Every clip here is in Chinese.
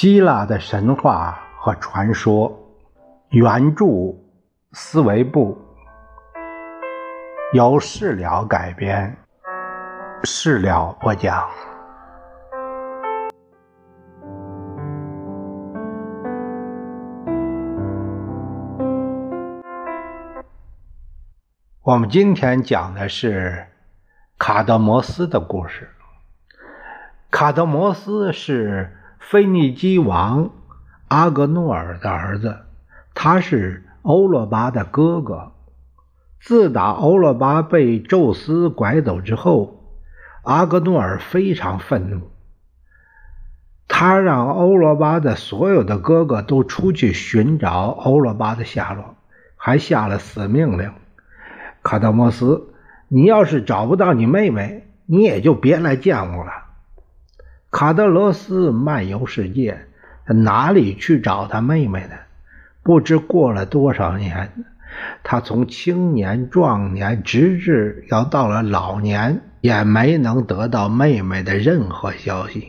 希腊的神话和传说，原著思维部，由事了改编，事了播讲。我们今天讲的是卡德摩斯的故事。卡德摩斯是。腓尼基王阿格诺尔的儿子，他是欧罗巴的哥哥。自打欧罗巴被宙斯拐走之后，阿格诺尔非常愤怒。他让欧罗巴的所有的哥哥都出去寻找欧罗巴的下落，还下了死命令：卡德摩斯，你要是找不到你妹妹，你也就别来见我了。卡德罗斯漫游世界，他哪里去找他妹妹呢？不知过了多少年，他从青年、壮年，直至要到了老年，也没能得到妹妹的任何消息。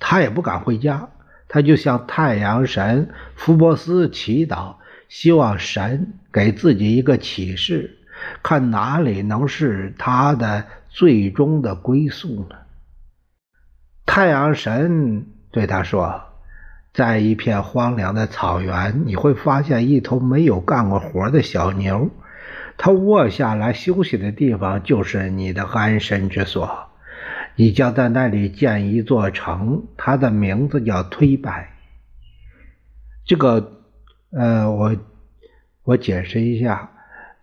他也不敢回家，他就向太阳神福波斯祈祷，希望神给自己一个启示，看哪里能是他的最终的归宿呢？太阳神对他说：“在一片荒凉的草原，你会发现一头没有干过活的小牛。它卧下来休息的地方就是你的安身之所。你将在那里建一座城，它的名字叫推拜。这个，呃，我我解释一下，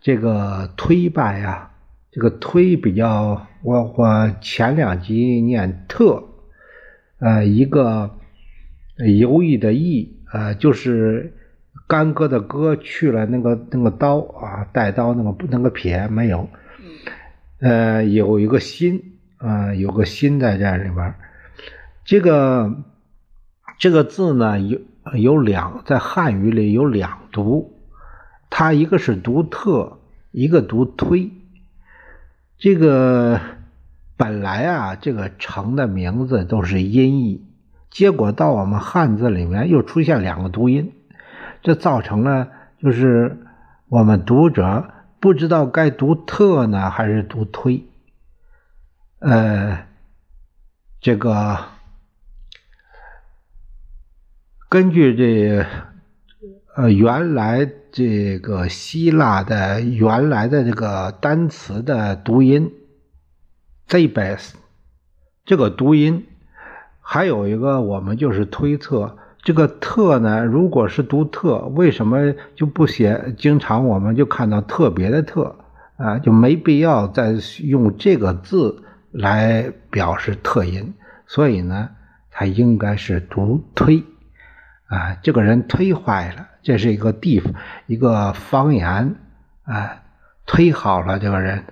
这个推拜啊，这个推比较，我我前两集念特。”呃，一个犹豫的弋，呃，就是干戈的戈去了那个那个刀啊，带刀那个那个撇没有，呃，有一个心啊，有个心在这里边。这个这个字呢，有有两，在汉语里有两读，它一个是读特，一个读推。这个。本来啊，这个城的名字都是音译，结果到我们汉字里面又出现两个读音，这造成了就是我们读者不知道该读特呢还是读推。呃，这个根据这呃原来这个希腊的原来的这个单词的读音。Zbas，这个读音还有一个，我们就是推测这个特呢，如果是读特，为什么就不写？经常我们就看到特别的特啊，就没必要再用这个字来表示特音。所以呢，它应该是读推啊，这个人推坏了，这是一个地方一个方言啊，推好了这个人，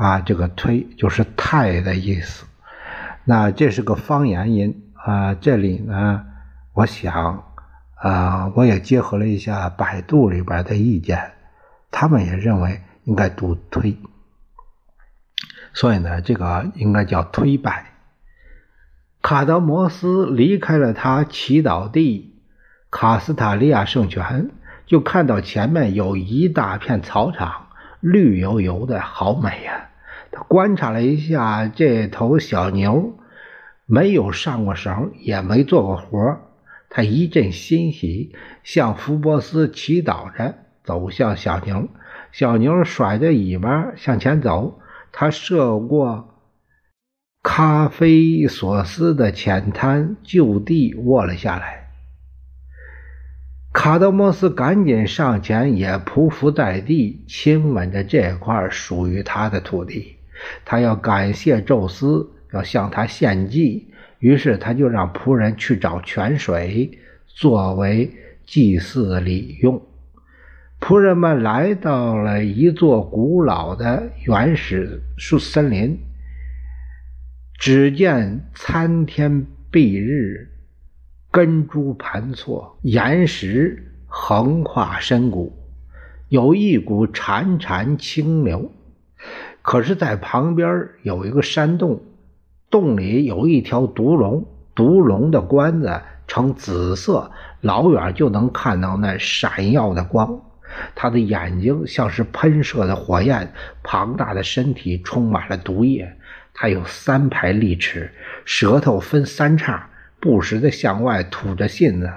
啊，这个“推”就是“太”的意思，那这是个方言音啊。这里呢，我想，啊，我也结合了一下百度里边的意见，他们也认为应该读“推”，所以呢，这个应该叫“推拜”。卡德摩斯离开了他祈祷地卡斯塔利亚圣泉，就看到前面有一大片草场，绿油油的，好美呀。他观察了一下这头小牛，没有上过绳，也没做过活他一阵欣喜，向福波斯祈祷着，走向小牛。小牛甩着尾巴向前走。他涉过咖啡索斯的浅滩，就地卧了下来。卡德摩斯赶紧上前，也匍匐在地，亲吻着这块属于他的土地。他要感谢宙斯，要向他献祭，于是他就让仆人去找泉水，作为祭祀礼用。仆人们来到了一座古老的原始树森林，只见参天蔽日，根株盘错，岩石横跨深谷，有一股潺潺清流。可是，在旁边有一个山洞，洞里有一条毒龙，毒龙的冠子呈紫色，老远就能看到那闪耀的光。他的眼睛像是喷射的火焰，庞大的身体充满了毒液。他有三排利齿，舌头分三叉，不时的向外吐着信子。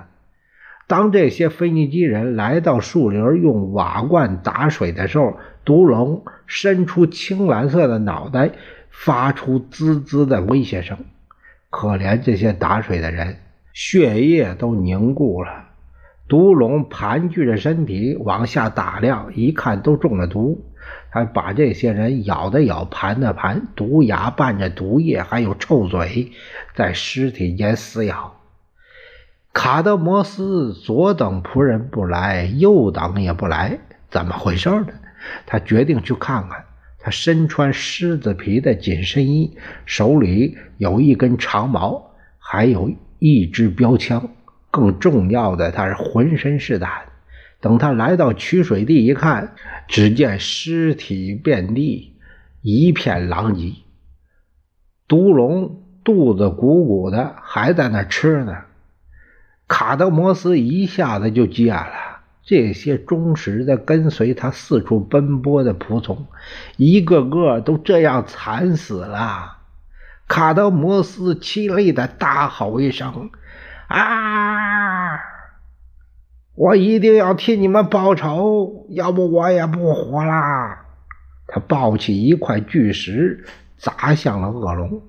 当这些腓尼基人来到树林用瓦罐打水的时候，毒龙伸出青蓝色的脑袋，发出滋滋的威胁声。可怜这些打水的人，血液都凝固了。毒龙盘踞着身体往下打量，一看都中了毒。他把这些人咬的咬，盘的盘，毒牙伴着毒液，还有臭嘴，在尸体间撕咬。卡德摩斯左等仆人不来，右等也不来，怎么回事呢？他决定去看看。他身穿狮子皮的紧身衣，手里有一根长矛，还有一支标枪。更重要的，他是浑身是胆。等他来到取水地一看，只见尸体遍地，一片狼藉。毒龙肚子鼓鼓的，还在那吃呢。卡德摩斯一下子就急眼了。这些忠实的跟随他四处奔波的仆从，一个个都这样惨死了。卡德摩斯凄厉的大吼一声。啊！我一定要替你们报仇，要不我也不活了。他抱起一块巨石，砸向了恶龙。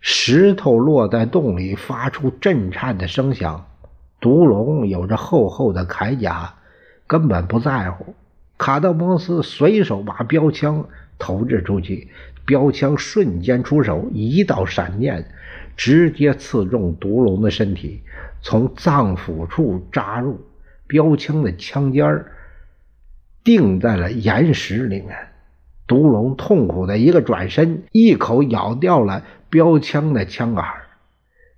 石头落在洞里，发出震颤的声响。毒龙有着厚厚的铠甲，根本不在乎。卡德摩斯随手把标枪投掷出去，标枪瞬间出手，一道闪电。直接刺中毒龙的身体，从脏腑处扎入，标枪的枪尖儿钉在了岩石里面。毒龙痛苦的一个转身，一口咬掉了标枪的枪杆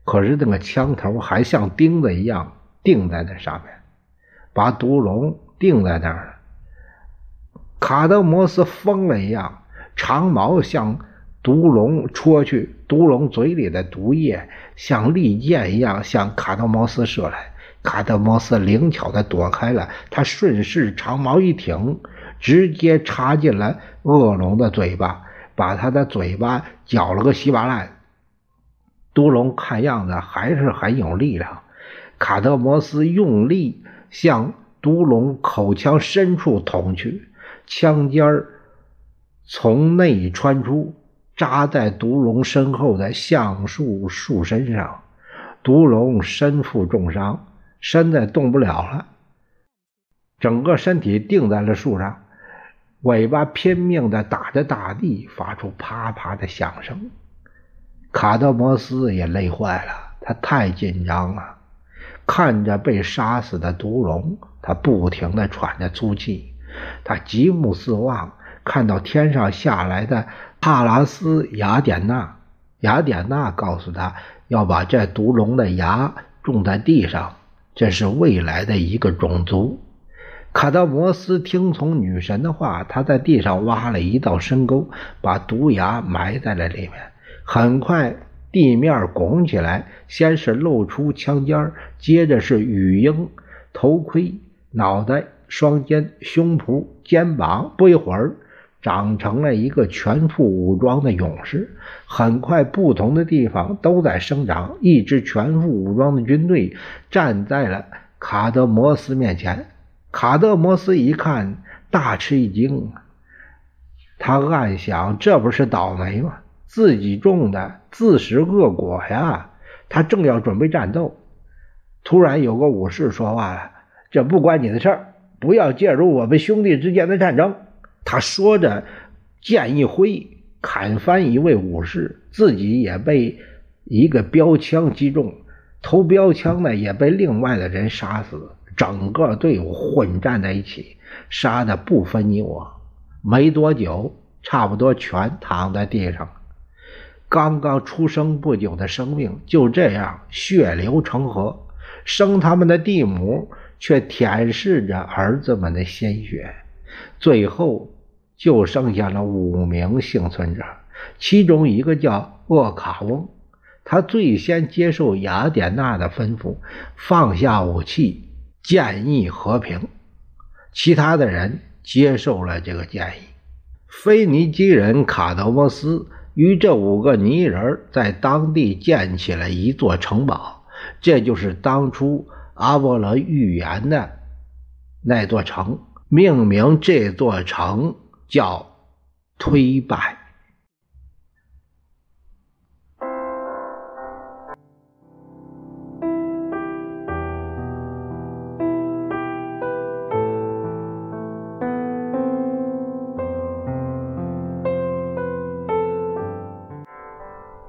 可是那个枪头还像钉子一样钉在那上面，把毒龙钉在那儿了。卡德摩斯疯了一样，长矛向。毒龙戳去，毒龙嘴里的毒液像利箭一样向卡德摩斯射来。卡德摩斯灵巧的躲开了，他顺势长矛一挺，直接插进了恶龙的嘴巴，把他的嘴巴搅了个稀巴烂。毒龙看样子还是很有力量。卡德摩斯用力向毒龙口腔深处捅去，枪尖儿从内穿出。扎在毒龙身后的橡树树身上，毒龙身负重伤，身子动不了了，整个身体定在了树上，尾巴拼命的打着大地，发出啪啪的响声。卡德摩斯也累坏了，他太紧张了，看着被杀死的毒龙，他不停的喘着粗气，他极目四望，看到天上下来的。帕拉斯雅典娜，雅典娜告诉他要把这毒龙的牙种在地上，这是未来的一个种族。卡德摩斯听从女神的话，他在地上挖了一道深沟，把毒牙埋在了里面。很快，地面拱起来，先是露出枪尖接着是羽鹰、头盔、脑袋、双肩、胸脯、肩膀，不一会儿。长成了一个全副武装的勇士。很快，不同的地方都在生长。一支全副武装的军队站在了卡德摩斯面前。卡德摩斯一看，大吃一惊。他暗想：这不是倒霉吗？自己种的，自食恶果呀！他正要准备战斗，突然有个武士说话了：“这不关你的事儿，不要介入我们兄弟之间的战争。”他说着，剑一挥，砍翻一位武士，自己也被一个标枪击中，投标枪的也被另外的人杀死。整个队伍混战在一起，杀的不分你我。没多久，差不多全躺在地上。刚刚出生不久的生命就这样血流成河，生他们的地母却舔舐着儿子们的鲜血。最后就剩下了五名幸存者，其中一个叫厄卡翁，他最先接受雅典娜的吩咐，放下武器，建议和平。其他的人接受了这个建议。腓尼基人卡德摩斯与这五个泥人在当地建起了一座城堡，这就是当初阿波罗预言的那座城。命名这座城叫推拜。